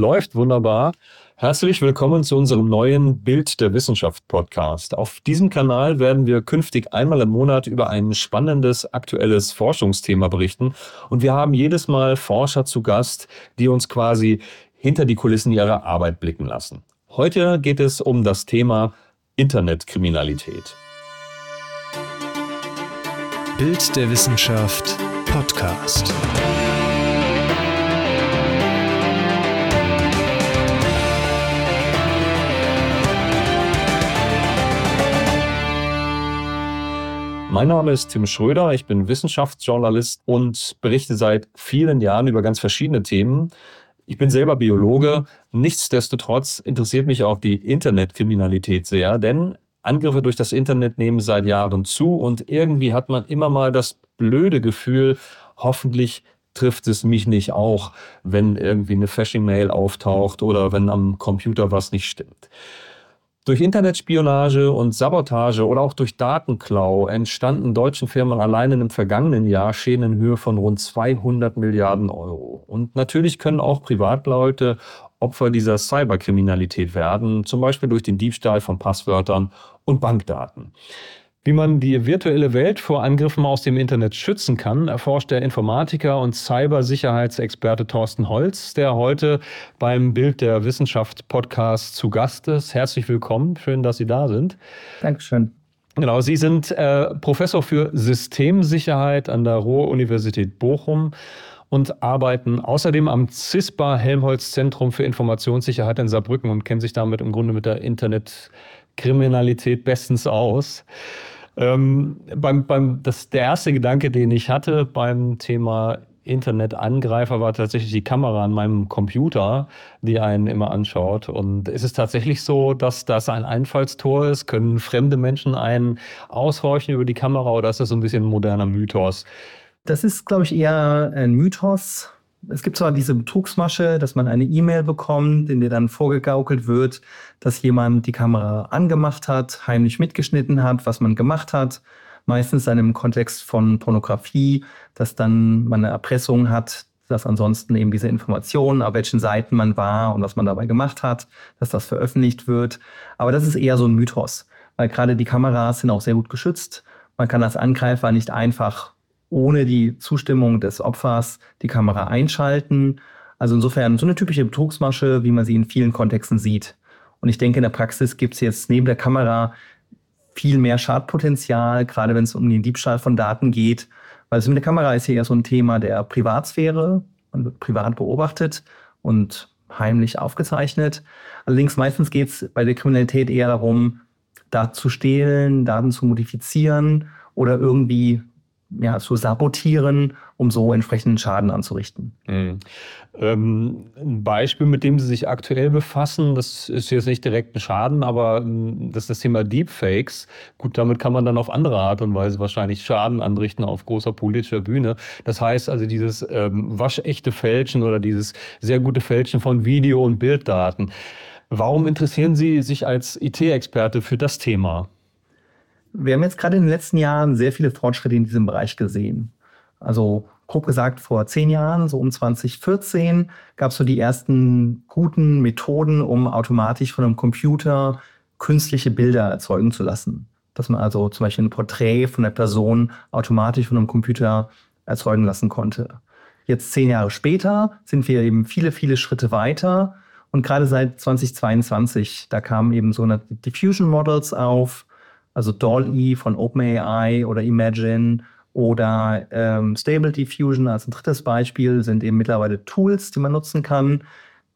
Läuft wunderbar. Herzlich willkommen zu unserem neuen Bild der Wissenschaft Podcast. Auf diesem Kanal werden wir künftig einmal im Monat über ein spannendes aktuelles Forschungsthema berichten. Und wir haben jedes Mal Forscher zu Gast, die uns quasi hinter die Kulissen ihrer Arbeit blicken lassen. Heute geht es um das Thema Internetkriminalität. Bild der Wissenschaft Podcast. Mein Name ist Tim Schröder, ich bin Wissenschaftsjournalist und berichte seit vielen Jahren über ganz verschiedene Themen. Ich bin selber Biologe. Nichtsdestotrotz interessiert mich auch die Internetkriminalität sehr, denn Angriffe durch das Internet nehmen seit Jahren zu und irgendwie hat man immer mal das blöde Gefühl, hoffentlich trifft es mich nicht auch, wenn irgendwie eine Phishing-Mail auftaucht oder wenn am Computer was nicht stimmt. Durch Internetspionage und Sabotage oder auch durch Datenklau entstanden deutschen Firmen allein im vergangenen Jahr Schäden in Höhe von rund 200 Milliarden Euro. Und natürlich können auch Privatleute Opfer dieser Cyberkriminalität werden, zum Beispiel durch den Diebstahl von Passwörtern und Bankdaten. Wie man die virtuelle Welt vor Angriffen aus dem Internet schützen kann, erforscht der Informatiker und Cybersicherheitsexperte Thorsten Holz, der heute beim Bild der Wissenschaft Podcast zu Gast ist. Herzlich willkommen, schön, dass Sie da sind. Dankeschön. Genau, Sie sind äh, Professor für Systemsicherheit an der Ruhr-Universität Bochum und arbeiten außerdem am CISPA Helmholtz Zentrum für Informationssicherheit in Saarbrücken und kennen sich damit im Grunde mit der Internetkriminalität bestens aus. Ähm, beim, beim, das, der erste Gedanke, den ich hatte beim Thema Internetangreifer war tatsächlich die Kamera an meinem Computer, die einen immer anschaut. Und ist es tatsächlich so, dass das ein Einfallstor ist? Können fremde Menschen einen aushorchen über die Kamera oder ist das so ein bisschen ein moderner Mythos? Das ist, glaube ich, eher ein Mythos. Es gibt zwar diese Betrugsmasche, dass man eine E-Mail bekommt, in der dann vorgegaukelt wird, dass jemand die Kamera angemacht hat, heimlich mitgeschnitten hat, was man gemacht hat. Meistens dann im Kontext von Pornografie, dass dann man eine Erpressung hat, dass ansonsten eben diese Informationen, auf welchen Seiten man war und was man dabei gemacht hat, dass das veröffentlicht wird. Aber das ist eher so ein Mythos, weil gerade die Kameras sind auch sehr gut geschützt. Man kann als Angreifer nicht einfach ohne die Zustimmung des Opfers die Kamera einschalten. Also insofern so eine typische Betrugsmasche, wie man sie in vielen Kontexten sieht. Und ich denke, in der Praxis gibt es jetzt neben der Kamera viel mehr Schadpotenzial, gerade wenn es um den Diebstahl von Daten geht. Weil es mit der Kamera ist ja eher so ein Thema der Privatsphäre. Man wird privat beobachtet und heimlich aufgezeichnet. Allerdings meistens geht es bei der Kriminalität eher darum, Daten zu stehlen, Daten zu modifizieren oder irgendwie ja, zu sabotieren, um so entsprechenden Schaden anzurichten. Mhm. Ähm, ein Beispiel, mit dem Sie sich aktuell befassen, das ist jetzt nicht direkt ein Schaden, aber ähm, das ist das Thema Deepfakes. Gut, damit kann man dann auf andere Art und Weise wahrscheinlich Schaden anrichten auf großer politischer Bühne. Das heißt also dieses ähm, waschechte Fälschen oder dieses sehr gute Fälschen von Video- und Bilddaten. Warum interessieren Sie sich als IT-Experte für das Thema? Wir haben jetzt gerade in den letzten Jahren sehr viele Fortschritte in diesem Bereich gesehen. Also grob gesagt, vor zehn Jahren, so um 2014, gab es so die ersten guten Methoden, um automatisch von einem Computer künstliche Bilder erzeugen zu lassen. Dass man also zum Beispiel ein Porträt von der Person automatisch von einem Computer erzeugen lassen konnte. Jetzt zehn Jahre später sind wir eben viele, viele Schritte weiter. Und gerade seit 2022, da kamen eben so Diffusion Models auf, also DALL-E von OpenAI oder Imagine oder ähm, Stable Diffusion als ein drittes Beispiel sind eben mittlerweile Tools, die man nutzen kann.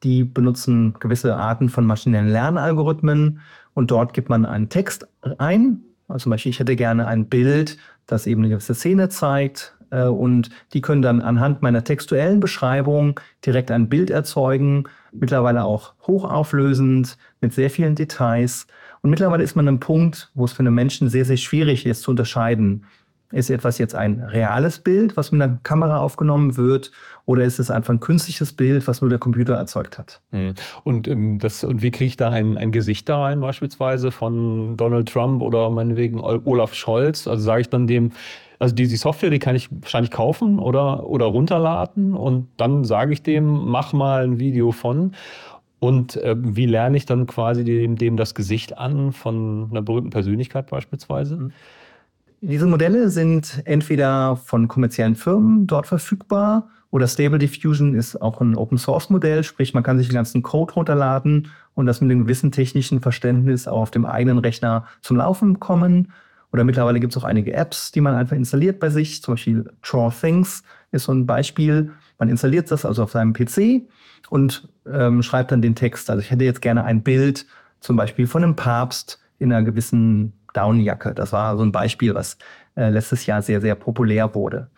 Die benutzen gewisse Arten von maschinellen Lernalgorithmen und dort gibt man einen Text ein. Also zum Beispiel, ich hätte gerne ein Bild, das eben eine gewisse Szene zeigt und die können dann anhand meiner textuellen Beschreibung direkt ein Bild erzeugen, mittlerweile auch hochauflösend mit sehr vielen Details. Und mittlerweile ist man an einem Punkt, wo es für einen Menschen sehr, sehr schwierig ist zu unterscheiden. Ist etwas jetzt ein reales Bild, was mit einer Kamera aufgenommen wird, oder ist es einfach ein künstliches Bild, was nur der Computer erzeugt hat? Hm. Und, ähm, das, und wie kriege ich da ein, ein Gesicht da rein, beispielsweise von Donald Trump oder meinetwegen Olaf Scholz? Also sage ich dann dem, Also die, die Software, die kann ich wahrscheinlich kaufen oder, oder runterladen und dann sage ich dem, mach mal ein Video von. Und äh, wie lerne ich dann quasi dem, dem das Gesicht an von einer berühmten Persönlichkeit beispielsweise? Mhm. Diese Modelle sind entweder von kommerziellen Firmen dort verfügbar oder Stable Diffusion ist auch ein Open Source Modell, sprich man kann sich den ganzen Code runterladen und das mit einem gewissen technischen Verständnis auch auf dem eigenen Rechner zum Laufen kommen. Oder mittlerweile gibt es auch einige Apps, die man einfach installiert bei sich. Zum Beispiel Draw Things ist so ein Beispiel. Man installiert das also auf seinem PC und ähm, schreibt dann den Text. Also ich hätte jetzt gerne ein Bild, zum Beispiel von einem Papst in einer gewissen Downjacke. Das war so ein Beispiel, was äh, letztes Jahr sehr, sehr populär wurde.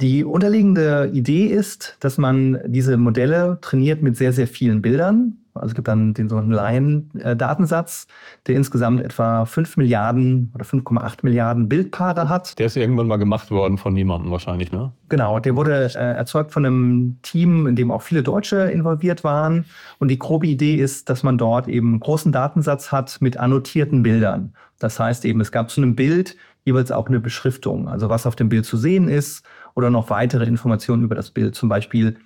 Die unterliegende Idee ist, dass man diese Modelle trainiert mit sehr, sehr vielen Bildern. Also es gibt dann den sogenannten Lion-Datensatz, der insgesamt etwa 5 Milliarden oder 5,8 Milliarden Bildpaare hat. Der ist irgendwann mal gemacht worden von niemandem wahrscheinlich, ne? Genau, der wurde äh, erzeugt von einem Team, in dem auch viele Deutsche involviert waren. Und die grobe Idee ist, dass man dort eben einen großen Datensatz hat mit annotierten Bildern. Das heißt eben, es gab zu einem Bild jeweils auch eine Beschriftung, also was auf dem Bild zu sehen ist oder noch weitere Informationen über das Bild. Zum Beispiel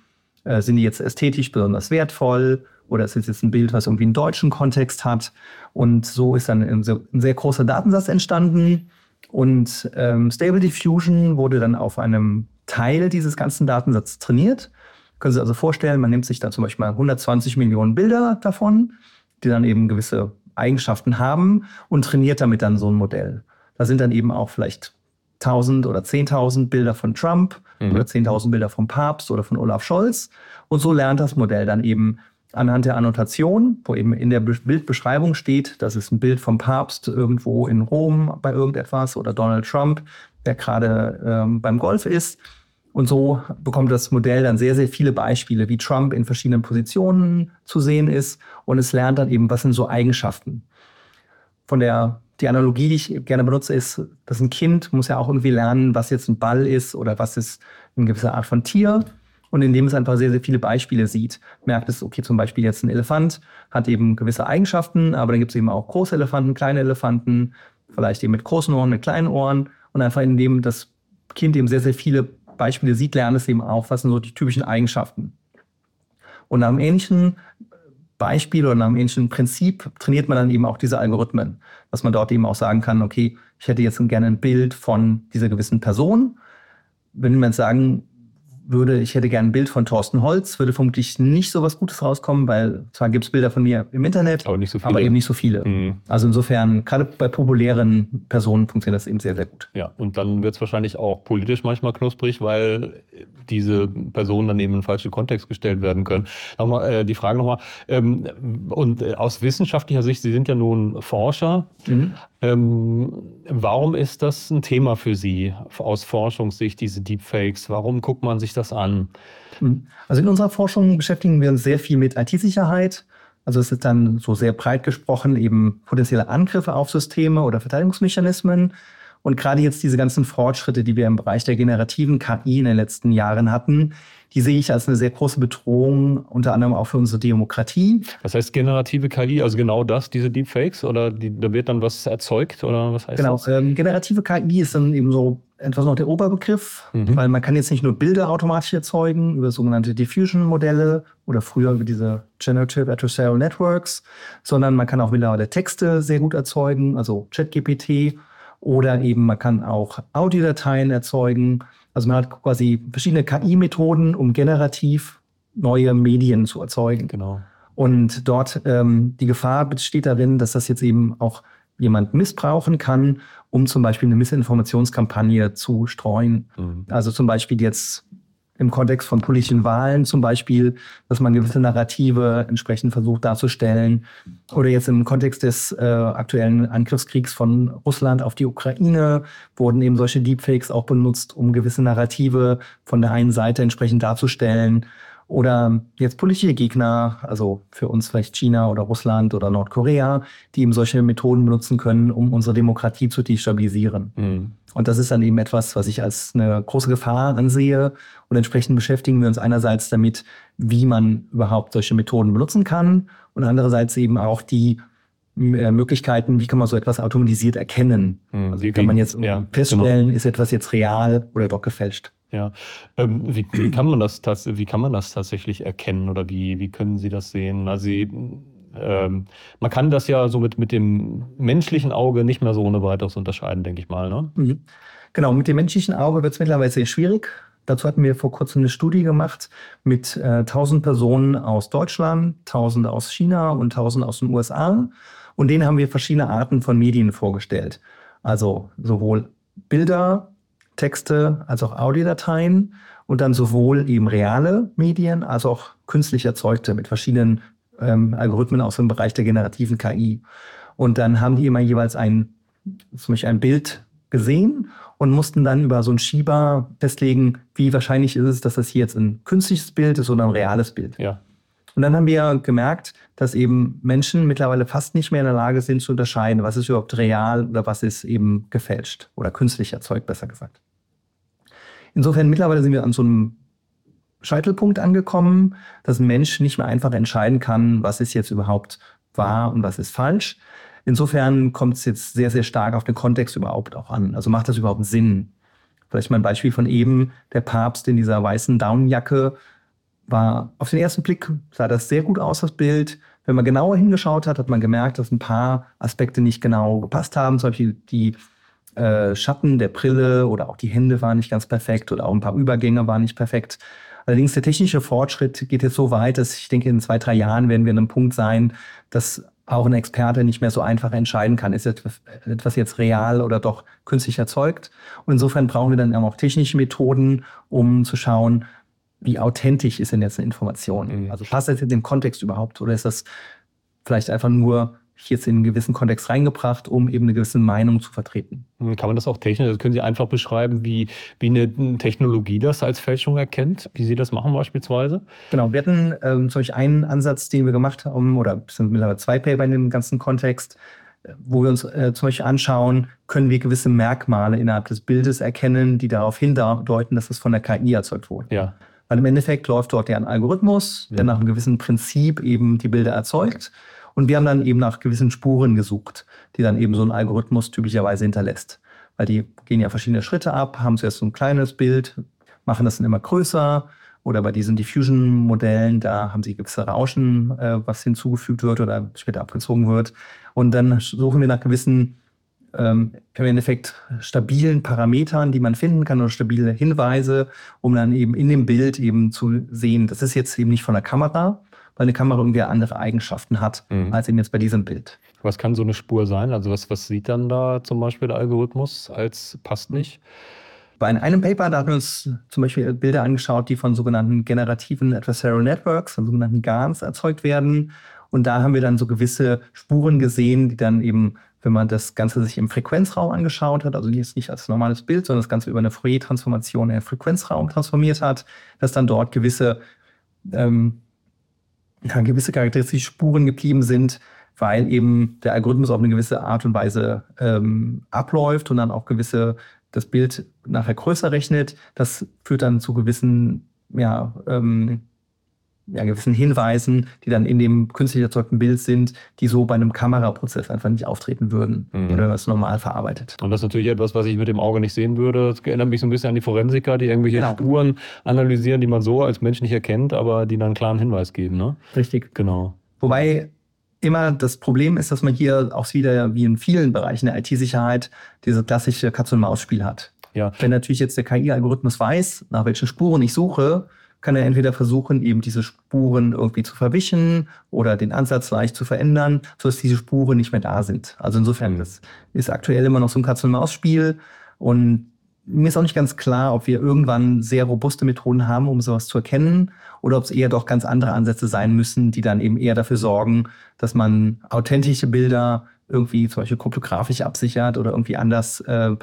äh, sind die jetzt ästhetisch besonders wertvoll oder ist es jetzt ein Bild, was irgendwie einen deutschen Kontext hat. Und so ist dann ein, sehr großer Datensatz entstanden. Und ähm, Stable Diffusion wurde dann auf einem Teil dieses ganzen Datensatzes trainiert. Können Sie sich also vorstellen, man nimmt sich dann zum Beispiel mal 120 Millionen Bilder davon, die dann eben gewisse Eigenschaften haben und trainiert damit dann so ein Modell. Da sind dann eben auch vielleicht 1000 oder 10.000 Bilder von Trump mhm. oder 10.000 Bilder vom Papst oder von Olaf Scholz. Und so lernt das Modell dann eben anhand der Annotation, wo eben in der Bildbeschreibung steht, das ist ein Bild vom Papst irgendwo in Rom bei irgendetwas oder Donald Trump, der gerade ähm, beim Golf ist. Und so bekommt das Modell dann sehr, sehr viele Beispiele, wie Trump in verschiedenen Positionen zu sehen ist. Und es lernt dann eben, was sind so Eigenschaften. Von der die Analogie, die ich gerne benutze, ist, dass ein Kind muss ja auch irgendwie lernen, was jetzt ein Ball ist oder was ist eine gewisse Art von Tier. Und indem es einfach sehr, sehr viele Beispiele sieht, merkt es, okay, zum Beispiel jetzt ein Elefant hat eben gewisse Eigenschaften, aber dann gibt es eben auch große Elefanten, kleine Elefanten, vielleicht eben mit großen Ohren, mit kleinen Ohren. Und einfach indem das Kind eben sehr, sehr viele Beispiele sieht, lernt es eben auch, was sind so die typischen Eigenschaften. Und nach einem ähnlichen Beispiel oder nach einem ähnlichen Prinzip trainiert man dann eben auch diese Algorithmen, dass man dort eben auch sagen kann, okay, ich hätte jetzt gerne ein Bild von dieser gewissen Person. Wenn man jetzt sagen, würde, ich hätte gerne ein Bild von Thorsten Holz, würde vermutlich nicht so was Gutes rauskommen, weil zwar gibt es Bilder von mir im Internet, aber, nicht so viele. aber eben nicht so viele. Mhm. Also insofern, gerade bei populären Personen funktioniert das eben sehr, sehr gut. Ja, und dann wird es wahrscheinlich auch politisch manchmal knusprig, weil diese Personen dann eben in falschen Kontext gestellt werden können. Nochmal, äh, die Frage nochmal, ähm, und äh, aus wissenschaftlicher Sicht, Sie sind ja nun Forscher, mhm. Ähm, warum ist das ein Thema für Sie aus Forschungssicht, diese Deepfakes? Warum guckt man sich das an? Mhm. Also in unserer Forschung beschäftigen wir uns sehr viel mit IT-Sicherheit. Also es ist dann so sehr breit gesprochen eben potenzielle Angriffe auf Systeme oder Verteidigungsmechanismen. Und gerade jetzt diese ganzen Fortschritte, die wir im Bereich der generativen KI in den letzten Jahren hatten, die sehe ich als eine sehr große Bedrohung, unter anderem auch für unsere Demokratie. Was heißt generative KI? Also genau das, diese Deepfakes? Oder die, da wird dann was erzeugt? Oder was heißt genau, das? Ähm, generative KI ist dann eben so etwas noch der Oberbegriff, mhm. weil man kann jetzt nicht nur Bilder automatisch erzeugen über sogenannte Diffusion-Modelle oder früher über diese Generative Adversarial Networks, sondern man kann auch mittlerweile Texte sehr gut erzeugen, also ChatGPT oder eben man kann auch Audiodateien erzeugen. Also man hat quasi verschiedene KI-Methoden, um generativ neue Medien zu erzeugen. Genau. Und dort ähm, die Gefahr besteht darin, dass das jetzt eben auch jemand missbrauchen kann, um zum Beispiel eine Missinformationskampagne zu streuen. Mhm. Also zum Beispiel jetzt im Kontext von politischen Wahlen zum Beispiel, dass man gewisse Narrative entsprechend versucht darzustellen. Oder jetzt im Kontext des äh, aktuellen Angriffskriegs von Russland auf die Ukraine wurden eben solche Deepfakes auch benutzt, um gewisse Narrative von der einen Seite entsprechend darzustellen oder jetzt politische Gegner, also für uns vielleicht China oder Russland oder Nordkorea, die eben solche Methoden benutzen können, um unsere Demokratie zu destabilisieren. Mhm. Und das ist dann eben etwas, was ich als eine große Gefahr ansehe. Und entsprechend beschäftigen wir uns einerseits damit, wie man überhaupt solche Methoden benutzen kann und andererseits eben auch die äh, Möglichkeiten, wie kann man so etwas automatisiert erkennen. Hm, Also wie- kann man jetzt ja, feststellen, ist etwas jetzt real oder doch gefälscht. Ja, ähm, wie, wie, kann man das wie kann man das tatsächlich erkennen oder wie, wie können Sie das sehen? Also Sie, ähm, man kann das ja so mit, mit dem menschlichen Auge nicht mehr so ohne weiteres unterscheiden, denke ich mal. Ne? Mhm. Genau, mit dem menschlichen Auge wird es mittlerweile sehr schwierig. Dazu hatten wir vor kurzem eine Studie gemacht mit äh, 1000 Personen aus Deutschland, 1000 aus China und 1000 aus den USA. Und denen haben wir verschiedene Arten von Medien vorgestellt. Also sowohl Bilder, Texte als auch Audiodateien und dann sowohl eben reale Medien als auch künstlich erzeugte mit verschiedenen ähm, Algorithmen aus dem Bereich der generativen KI. Und dann haben die immer jeweils ein, zum Beispiel ein Bild gesehen und mussten dann über so einen Schieber festlegen, wie wahrscheinlich ist es, dass das hier jetzt ein künstliches Bild ist oder ein reales Bild. Ja. Und dann haben wir gemerkt, dass eben Menschen mittlerweile fast nicht mehr in der Lage sind zu unterscheiden, was ist überhaupt real oder was ist eben gefälscht oder künstlich erzeugt, besser gesagt. Insofern mittlerweile sind wir an so einem Scheitelpunkt angekommen, dass ein Mensch nicht mehr einfach entscheiden kann, was ist jetzt überhaupt wahr und was ist falsch. Insofern kommt es jetzt sehr, sehr stark auf den Kontext überhaupt auch an. Also macht das überhaupt Sinn? Vielleicht mal ein Beispiel von eben, der Papst in dieser weißen Downjacke war auf den ersten Blick sah das sehr gut aus, das Bild. Wenn man genauer hingeschaut hat, hat man gemerkt, dass ein paar Aspekte nicht genau gepasst haben. Zum Beispiel die äh, Schatten der Brille oder auch die Hände waren nicht ganz perfekt oder auch ein paar Übergänge waren nicht perfekt. Allerdings der technische Fortschritt geht jetzt so weit, dass ich denke, in zwei, drei Jahren werden wir an einem Punkt sein, dass auch ein Experte nicht mehr so einfach entscheiden kann, ist etwas, jetzt real oder doch künstlich erzeugt. Und insofern brauchen wir dann auch technische Methoden, um zu schauen, wie authentisch ist denn jetzt eine Information? Mhm. Also passt das in den Kontext überhaupt oder ist das vielleicht einfach nur jetzt in einen gewissen Kontext reingebracht, um eben eine gewisse Meinung zu vertreten? Hm, Kann man das auch technisch, also können Sie einfach beschreiben, wie, wie eine Technologie das als Fälschung erkennt, wie Sie das machen beispielsweise? Genau, wir hatten ähm, zum Beispiel einen Ansatz, den wir gemacht haben, oder es sind mittlerweile zwei Paper in dem ganzen Kontext, äh, wo wir uns äh, zum Beispiel anschauen, können wir gewisse Merkmale innerhalb des Bildes erkennen, die darauf hindeuten, dass es von der KI erzeugt wurde. Ja. Weil im Endeffekt läuft dort ja ein Algorithmus, der Ja. nach einem gewissen Prinzip eben die Bilder erzeugt. Und wir haben dann eben nach gewissen Spuren gesucht, die dann eben so ein Algorithmus typischerweise hinterlässt. Weil die gehen ja verschiedene Schritte ab, haben zuerst so ein kleines Bild, machen das dann immer größer. Oder bei diesen Diffusion-Modellen, da haben sie gewisse Rauschen, äh, was hinzugefügt wird oder später abgezogen wird. Und dann suchen wir nach gewissen ähm, im Endeffekt stabilen Parametern, die man finden kann oder stabile Hinweise, um dann eben in dem Bild eben zu sehen, das ist jetzt eben nicht von der Kamera, weil eine Kamera irgendwie andere Eigenschaften hat, Mhm. als eben jetzt bei diesem Bild. Was kann so eine Spur sein? Also was, was sieht dann da zum Beispiel der Algorithmus als passt nicht? Bei einem Paper, da haben wir uns zum Beispiel Bilder angeschaut, die von sogenannten generativen Adversarial Networks, von sogenannten GANs, erzeugt werden. Und da haben wir dann so gewisse Spuren gesehen, die dann eben, wenn man das Ganze sich im Frequenzraum angeschaut hat, also jetzt nicht als normales Bild, sondern das Ganze über eine Fourier-Transformation in den Frequenzraum transformiert hat, dass dann dort gewisse, ähm, ja, gewisse charakteristische Spuren geblieben sind, weil eben der Algorithmus auf eine gewisse Art und Weise ähm, abläuft und dann auch gewisse das Bild nachher größer rechnet. Das führt dann zu gewissen, ja, ähm, ja, gewissen Hinweisen, die dann in dem künstlich erzeugten Bild sind, die so bei einem Kameraprozess einfach nicht auftreten würden Mhm. oder das normal verarbeitet. Und das ist natürlich etwas, was ich mit dem Auge nicht sehen würde. Das erinnert mich so ein bisschen an die Forensiker, die irgendwelche Genau. Spuren analysieren, die man so als Mensch nicht erkennt, aber die dann einen klaren Hinweis geben. Ne? Richtig. Genau. Wobei immer das Problem ist, dass man hier auch wieder wie in vielen Bereichen der IT-Sicherheit diese klassische Katz-und-Maus-Spiel hat. Ja. Wenn natürlich jetzt der KI-Algorithmus weiß, nach welchen Spuren ich suche, kann er entweder versuchen, eben diese Spuren irgendwie zu verwischen oder den Ansatz leicht zu verändern, sodass diese Spuren nicht mehr da sind. Also insofern, Mhm. das ist aktuell immer noch so ein Katz-und-Maus-Spiel. Und mir ist auch nicht ganz klar, ob wir irgendwann sehr robuste Methoden haben, um sowas zu erkennen, oder ob es eher doch ganz andere Ansätze sein müssen, die dann eben eher dafür sorgen, dass man authentische Bilder irgendwie zum Beispiel kryptografisch absichert oder irgendwie anders äh,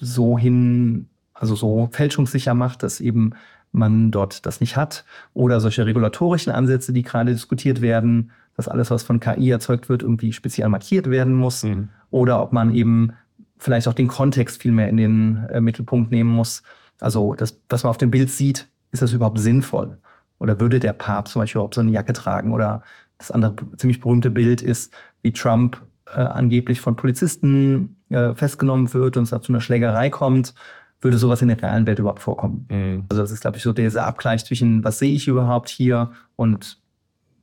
so hin, also so fälschungssicher macht, dass eben man dort das nicht hat. Oder solche regulatorischen Ansätze, die gerade diskutiert werden, dass alles, was von KI erzeugt wird, irgendwie speziell markiert werden muss. Mhm. Oder ob man eben vielleicht auch den Kontext viel mehr in den äh, Mittelpunkt nehmen muss. Also das, was man auf dem Bild sieht, ist das überhaupt sinnvoll? Oder würde der Papst zum Beispiel überhaupt so eine Jacke tragen? Oder Das andere ziemlich berühmte Bild ist, wie Trump äh, angeblich von Polizisten äh, festgenommen wird und es zu einer Schlägerei kommt. Würde sowas in der realen Welt überhaupt vorkommen? Mhm. Also das ist, glaube ich, so dieser Abgleich zwischen, was sehe ich überhaupt hier und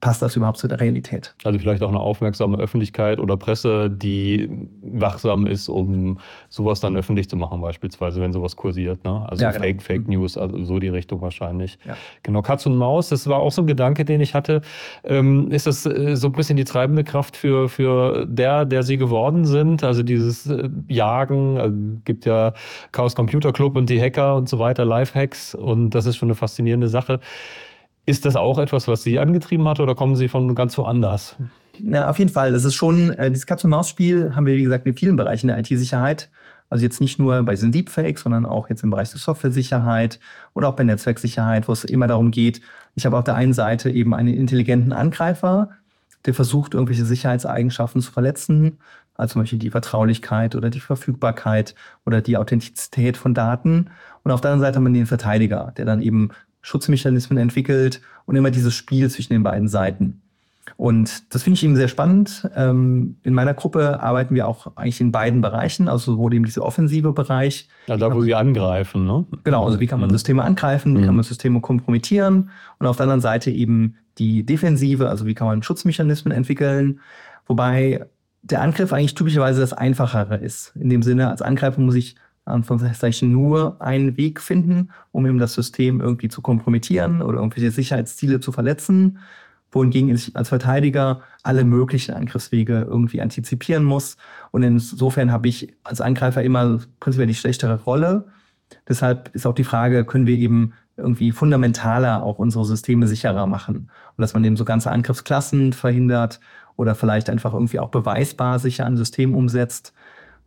passt das überhaupt zu der Realität? Also vielleicht auch eine aufmerksame Öffentlichkeit oder Presse, die wachsam ist, um sowas dann öffentlich zu machen, beispielsweise, wenn sowas kursiert. Ne? Also ja, genau. Fake, Fake mhm. News, also so die Richtung wahrscheinlich. Ja. Genau, Katz und Maus, das war auch so ein Gedanke, den ich hatte. Ähm, ist das äh, so ein bisschen die treibende Kraft für, für der, der sie geworden sind? Also dieses äh, Jagen, also gibt ja Chaos Computer Club und die Hacker und so weiter, Lifehacks und das ist schon eine faszinierende Sache. Ist das auch etwas, was Sie angetrieben hat oder kommen Sie von ganz woanders? Na, auf jeden Fall. Das ist schon, äh, dieses Katz-und-Maus-Spiel haben wir, wie gesagt, in vielen Bereichen der IT-Sicherheit. Also jetzt nicht nur bei diesen Deepfakes, sondern auch jetzt im Bereich der Software-Sicherheit oder auch bei Netzwerksicherheit, wo es immer darum geht, ich habe auf der einen Seite eben einen intelligenten Angreifer, der versucht, irgendwelche Sicherheitseigenschaften zu verletzen, also zum Beispiel die Vertraulichkeit oder die Verfügbarkeit oder die Authentizität von Daten. Und auf der anderen Seite haben wir den Verteidiger, der dann eben Schutzmechanismen entwickelt und immer dieses Spiel zwischen den beiden Seiten. Und das finde ich eben sehr spannend. Ähm, in meiner Gruppe arbeiten wir auch eigentlich in beiden Bereichen, also sowohl eben dieser offensive Bereich. Ja, da wo sie angreifen, ne? Genau, also wie kann man mhm. Systeme angreifen, wie mhm. kann man Systeme kompromittieren und auf der anderen Seite eben die Defensive, also wie kann man Schutzmechanismen entwickeln. Wobei der Angriff eigentlich typischerweise das Einfachere ist. In dem Sinne, als Angreifer muss ich Anführungszeichen nur einen Weg finden, um eben das System irgendwie zu kompromittieren oder irgendwelche Sicherheitsziele zu verletzen, wohingegen ich als Verteidiger alle möglichen Angriffswege irgendwie antizipieren muss. Und insofern habe ich als Angreifer immer prinzipiell die schlechtere Rolle. Deshalb ist auch die Frage, können wir eben irgendwie fundamentaler auch unsere Systeme sicherer machen und dass man eben so ganze Angriffsklassen verhindert oder vielleicht einfach irgendwie auch beweisbar sicher ein System umsetzt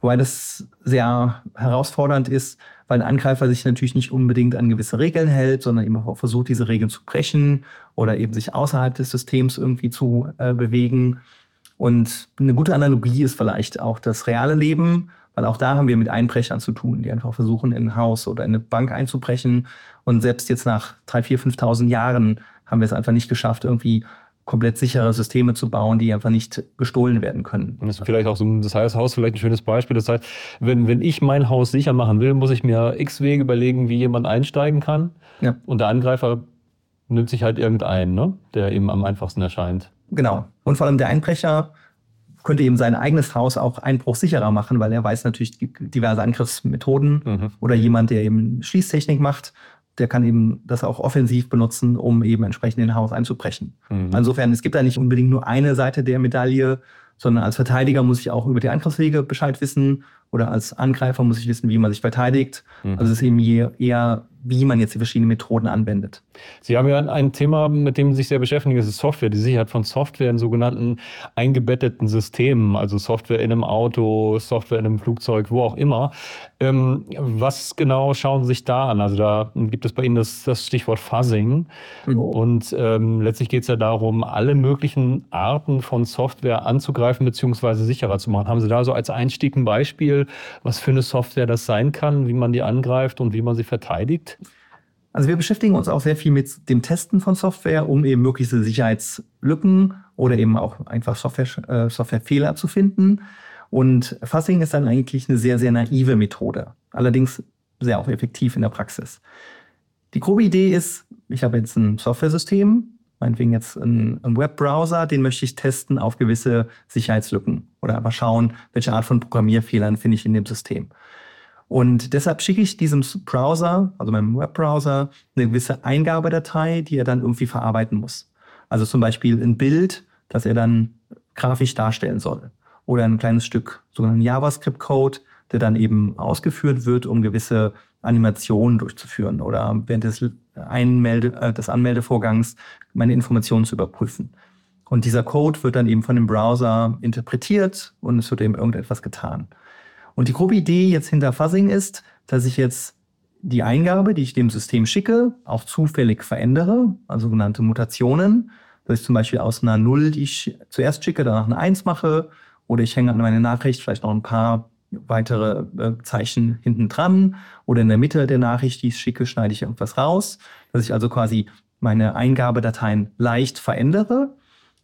Wobei das sehr herausfordernd ist, weil ein Angreifer sich natürlich nicht unbedingt an gewisse Regeln hält, sondern eben auch versucht, diese Regeln zu brechen oder eben sich außerhalb des Systems irgendwie zu äh, bewegen. Und eine gute Analogie ist vielleicht auch das reale Leben, weil auch da haben wir mit Einbrechern zu tun, die einfach versuchen, in ein Haus oder in eine Bank einzubrechen. Und selbst jetzt nach 3.000, 4.000, 5.000 Jahren haben wir es einfach nicht geschafft, irgendwie komplett sichere Systeme zu bauen, die einfach nicht gestohlen werden können. Und das ist vielleicht auch so, das heißt, Haus vielleicht ein schönes Beispiel. Das heißt, wenn, wenn ich mein Haus sicher machen will, muss ich mir x Wege überlegen, wie jemand einsteigen kann. Ja. Und der Angreifer nimmt sich halt irgendeinen, ne? der ihm am einfachsten erscheint. Genau. Und vor allem der Einbrecher könnte eben sein eigenes Haus auch einbruchsicherer machen, weil er weiß natürlich diverse Angriffsmethoden mhm. oder jemand, der eben Schließtechnik macht der kann eben das auch offensiv benutzen, um eben entsprechend in Haus einzubrechen. Mhm. Insofern, es gibt da nicht unbedingt nur eine Seite der Medaille, sondern als Verteidiger muss ich auch über die Angriffswege Bescheid wissen oder als Angreifer muss ich wissen, wie man sich verteidigt. Mhm. Also es ist eben eher wie man jetzt die verschiedenen Methoden anwendet. Sie haben ja ein Thema, mit dem Sie sich sehr beschäftigen, das ist Software, die Sicherheit von Software in sogenannten eingebetteten Systemen, also Software in einem Auto, Software in einem Flugzeug, wo auch immer. Ähm, was genau schauen Sie sich da an? Also da gibt es bei Ihnen das, das Stichwort Fuzzing mhm. und ähm, letztlich geht es ja darum, alle möglichen Arten von Software anzugreifen bzw. sicherer zu machen. Haben Sie da so als Einstieg ein Beispiel, was für eine Software das sein kann, wie man die angreift und wie man sie verteidigt? Also wir beschäftigen uns auch sehr viel mit dem Testen von Software, um eben mögliche Sicherheitslücken oder eben auch einfach Software, äh, Softwarefehler zu finden. Und Fuzzing ist dann eigentlich eine sehr, sehr naive Methode. Allerdings sehr auch effektiv in der Praxis. Die grobe Idee ist, ich habe jetzt ein Softwaresystem, meinetwegen jetzt einen, einen Webbrowser, den möchte ich testen auf gewisse Sicherheitslücken oder mal schauen, welche Art von Programmierfehlern finde ich in dem System. Und deshalb schicke ich diesem Browser, also meinem Webbrowser, eine gewisse Eingabedatei, die er dann irgendwie verarbeiten muss. Also zum Beispiel ein Bild, das er dann grafisch darstellen soll. Oder ein kleines Stück sogenannten JavaScript-Code, der dann eben ausgeführt wird, um gewisse Animationen durchzuführen oder während des, Einmelde, äh, des Anmeldevorgangs meine Informationen zu überprüfen. Und dieser Code wird dann eben von dem Browser interpretiert und es wird eben irgendetwas getan. Und die grobe Idee jetzt hinter Fuzzing ist, dass ich jetzt die Eingabe, die ich dem System schicke, auch zufällig verändere, also sogenannte Mutationen. Dass ich zum Beispiel aus einer Null, die ich zuerst schicke, danach eine Eins mache. Oder ich hänge an meine Nachricht vielleicht noch ein paar weitere äh, Zeichen hinten dran. Oder in der Mitte der Nachricht, die ich schicke, schneide ich irgendwas raus. Dass ich also quasi meine Eingabedateien leicht verändere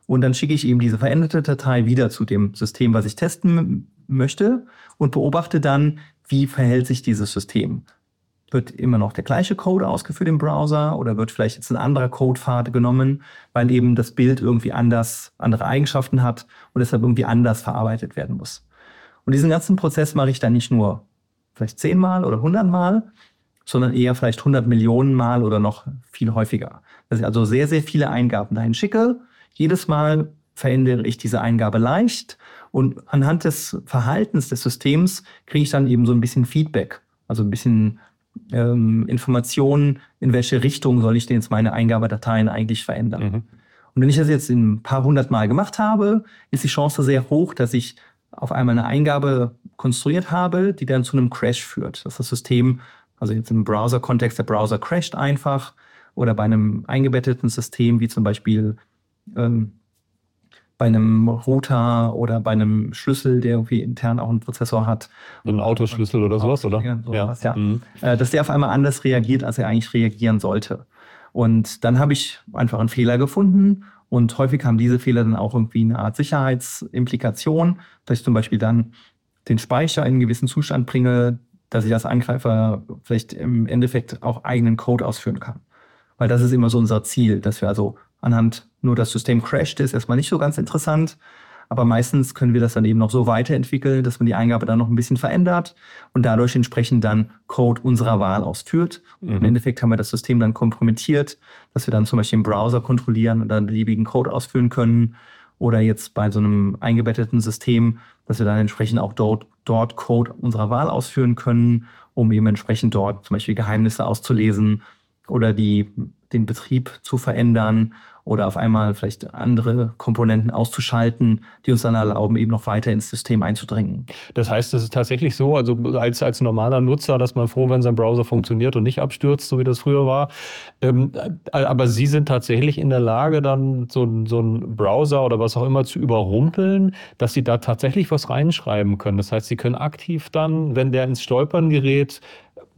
Und dann schicke ich eben diese veränderte Datei wieder zu dem System, was ich testen möchte und beobachte dann, wie verhält sich dieses System. Wird immer noch der gleiche Code ausgeführt im Browser oder wird vielleicht jetzt ein anderer Codepfad genommen, weil eben das Bild irgendwie anders, andere Eigenschaften hat und deshalb irgendwie anders verarbeitet werden muss. Und diesen ganzen Prozess mache ich dann nicht nur vielleicht zehnmal oder hundertmal, sondern eher vielleicht hundert Millionen Mal oder noch viel häufiger. Dass ich also sehr, sehr viele Eingaben dahin schicke. Jedes Mal verändere ich diese Eingabe leicht und anhand des Verhaltens des Systems kriege ich dann eben so ein bisschen Feedback, also ein bisschen ähm, Informationen, in welche Richtung soll ich denn jetzt meine Eingabedateien eigentlich verändern. Mhm. Und wenn ich das jetzt ein paar hundert Mal gemacht habe, ist die Chance sehr hoch, dass ich auf einmal eine Eingabe konstruiert habe, die dann zu einem Crash führt. Dass das System, also jetzt im Browser-Kontext, der Browser crasht einfach oder bei einem eingebetteten System wie zum Beispiel ähm, bei einem Router oder bei einem Schlüssel, der irgendwie intern auch einen Prozessor hat. So ein Autoschlüssel oder sowas, oder? Sowas, ja. ja. Mhm. Äh, dass der auf einmal anders reagiert, als er eigentlich reagieren sollte. Und dann habe ich einfach einen Fehler gefunden und häufig haben diese Fehler dann auch irgendwie eine Art Sicherheitsimplikation, dass ich zum Beispiel dann den Speicher in einen gewissen Zustand bringe, dass ich als Angreifer vielleicht im Endeffekt auch eigenen Code ausführen kann. Weil das ist immer so unser Ziel, dass wir also anhand nur das System crasht, ist erstmal nicht so ganz interessant. Aber meistens können wir das dann eben noch so weiterentwickeln, dass man die Eingabe dann noch ein bisschen verändert und dadurch entsprechend dann Code unserer Wahl ausführt. Mhm. Im Endeffekt haben wir das System dann kompromittiert, dass wir dann zum Beispiel im Browser kontrollieren und dann beliebigen Code ausführen können. Oder jetzt bei so einem eingebetteten System, dass wir dann entsprechend auch dort, dort Code unserer Wahl ausführen können, um eben entsprechend dort zum Beispiel Geheimnisse auszulesen oder die, den Betrieb zu verändern oder auf einmal vielleicht andere Komponenten auszuschalten, die uns dann erlauben, eben noch weiter ins System einzudringen. Das heißt, es ist tatsächlich so, also als, als normaler Nutzer, dass man froh, wenn sein Browser funktioniert und nicht abstürzt, so wie das früher war. Ähm, aber Sie sind tatsächlich in der Lage, dann so, so einen Browser oder was auch immer zu überrumpeln, dass Sie da tatsächlich was reinschreiben können. Das heißt, Sie können aktiv dann, wenn der ins Stolpern gerät,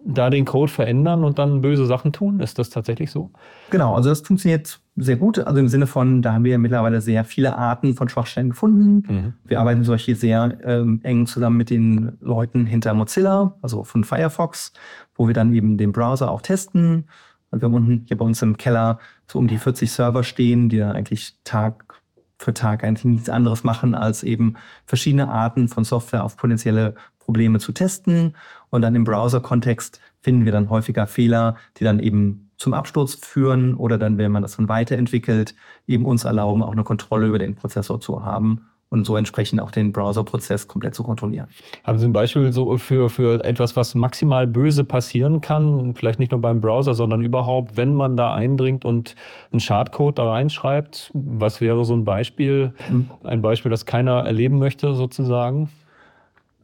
da den Code verändern und dann böse Sachen tun? Ist das tatsächlich so? Genau, also das funktioniert sehr gut. Also im Sinne von, da haben wir mittlerweile sehr viele Arten von Schwachstellen gefunden. Mhm. Wir arbeiten solche sehr ähm, eng zusammen mit den Leuten hinter Mozilla, also von Firefox, wo wir dann eben den Browser auch testen. Also wir haben unten hier bei uns im Keller so um die 40 Server stehen, die dann eigentlich Tag für Tag eigentlich nichts anderes machen, als eben verschiedene Arten von Software auf potenzielle Probleme zu testen. Und dann im Browser-Kontext finden wir dann häufiger Fehler, die dann eben zum Absturz führen oder dann, wenn man das dann weiterentwickelt, eben uns erlauben, auch eine Kontrolle über den Prozessor zu haben und so entsprechend auch den Browser-Prozess komplett zu kontrollieren. Haben Sie ein Beispiel so für, für etwas, was maximal böse passieren kann? Vielleicht nicht nur beim Browser, sondern überhaupt, wenn man da eindringt und einen Schadcode da reinschreibt? Was wäre so ein Beispiel? Mhm. Ein Beispiel, das keiner erleben möchte, sozusagen?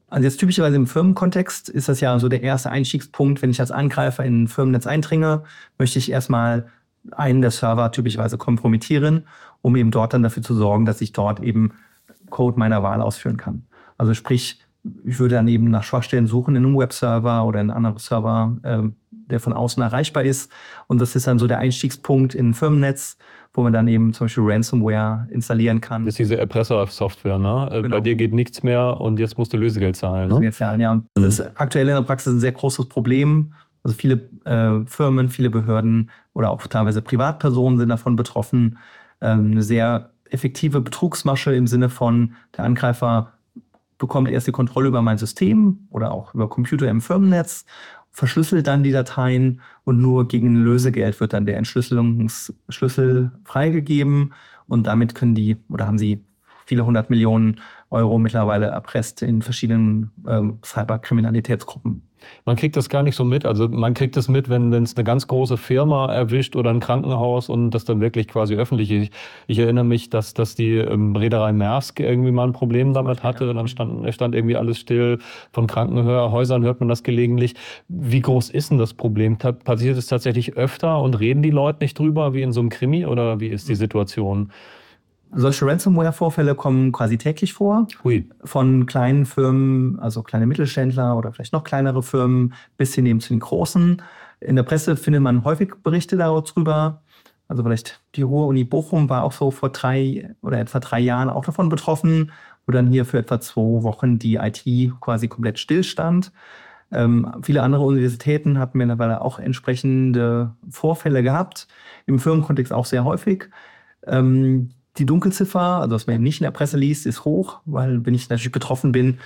Also jetzt typischerweise im Firmenkontext ist das ja so der erste Einstiegspunkt, wenn ich als Angreifer in ein Firmennetz eindringe, möchte ich erstmal einen der Server typischerweise kompromittieren, um eben dort dann dafür zu sorgen, dass ich dort eben Code meiner Wahl ausführen kann. Also sprich, ich würde dann eben nach Schwachstellen suchen in einem Webserver oder in einem anderen Server, äh, der von außen erreichbar ist. Und das ist dann so der Einstiegspunkt in ein Firmennetz, wo man dann eben zum Beispiel Ransomware installieren kann. Das ist diese Erpresser-Software, ne? Äh, genau. Bei dir geht nichts mehr und jetzt musst du Lösegeld zahlen. Ne? Zahlen, ja. Und das ist aktuell in der Praxis ein sehr großes Problem. Also viele äh, Firmen, viele Behörden oder auch teilweise Privatpersonen sind davon betroffen. Ähm, eine sehr effektive Betrugsmasche im Sinne von, der Angreifer bekommt erst die Kontrolle über mein System oder auch über Computer im Firmennetz verschlüsselt dann die Dateien und nur gegen Lösegeld wird dann der Entschlüsselungsschlüssel freigegeben und damit können die oder haben sie viele hundert Millionen Euro mittlerweile erpresst in verschiedenen ähm, Cyberkriminalitätsgruppen. Man kriegt das gar nicht so mit. Also man kriegt das mit, wenn es eine ganz große Firma erwischt oder ein Krankenhaus und das dann wirklich quasi öffentlich ist. Ich, erinnere mich, dass, dass die ähm, Reederei Maersk irgendwie mal ein Problem damit hatte. Dann stand, stand irgendwie alles still. Von Krankenhäusern hört man das gelegentlich. Wie groß ist denn das Problem? Passiert es tatsächlich öfter und reden die Leute nicht drüber wie in so einem Krimi oder wie ist die Situation? Solche Ransomware-Vorfälle kommen quasi täglich vor. Hui. Von kleinen Firmen, also kleine Mittelständler oder vielleicht noch kleinere Firmen, bis hin eben zu den großen. In der Presse findet man häufig Berichte darüber. Also vielleicht die Ruhr-Uni Bochum war auch so vor drei oder etwa drei Jahren auch davon betroffen, wo dann hier für etwa zwei Wochen die IT quasi komplett stillstand. Ähm, viele andere Universitäten hatten mittlerweile auch entsprechende Vorfälle gehabt, im Firmenkontext auch sehr häufig. Ähm, die Dunkelziffer, also was man eben nicht in der Presse liest, ist hoch, weil wenn ich natürlich betroffen bin,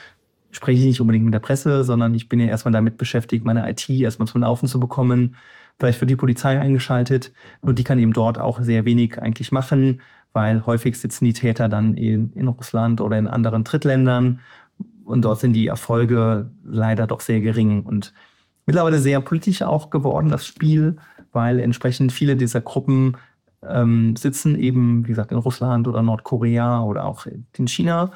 spreche ich nicht unbedingt mit der Presse, sondern ich bin ja erstmal damit beschäftigt, meine IT erstmal zum Laufen zu bekommen. Vielleicht wird die Polizei eingeschaltet und die kann eben dort auch sehr wenig eigentlich machen, weil häufig sitzen die Täter dann in, in Russland oder in anderen Drittländern und dort sind die Erfolge leider doch sehr gering und mittlerweile sehr politisch auch geworden, das Spiel, weil entsprechend viele dieser Gruppen ähm, sitzen eben, wie gesagt, in Russland oder Nordkorea oder auch in China.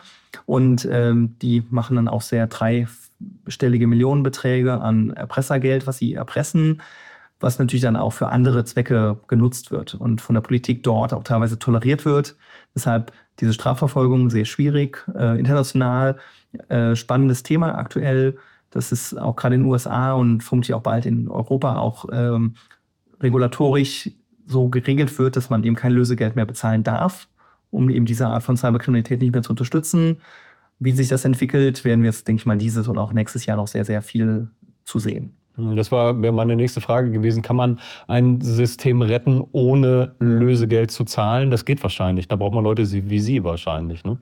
Und ähm, die machen dann auch sehr dreistellige Millionenbeträge an Erpressergeld, was sie erpressen, was natürlich dann auch für andere Zwecke genutzt wird und von der Politik dort auch teilweise toleriert wird. Deshalb diese Strafverfolgung sehr schwierig, äh, international äh, spannendes Thema aktuell. Das ist auch gerade in den USA und vermutlich auch bald in Europa auch ähm, regulatorisch so geregelt wird, dass man eben kein Lösegeld mehr bezahlen darf, um eben diese Art von Cyberkriminalität nicht mehr zu unterstützen. Wie sich das entwickelt, werden wir jetzt, denke ich mal, dieses und auch nächstes Jahr noch sehr, sehr viel zu sehen. Das war wäre meine nächste Frage gewesen. Kann man ein System retten, ohne Lösegeld zu zahlen? Das geht wahrscheinlich. Da braucht man Leute wie Sie wahrscheinlich. Ne?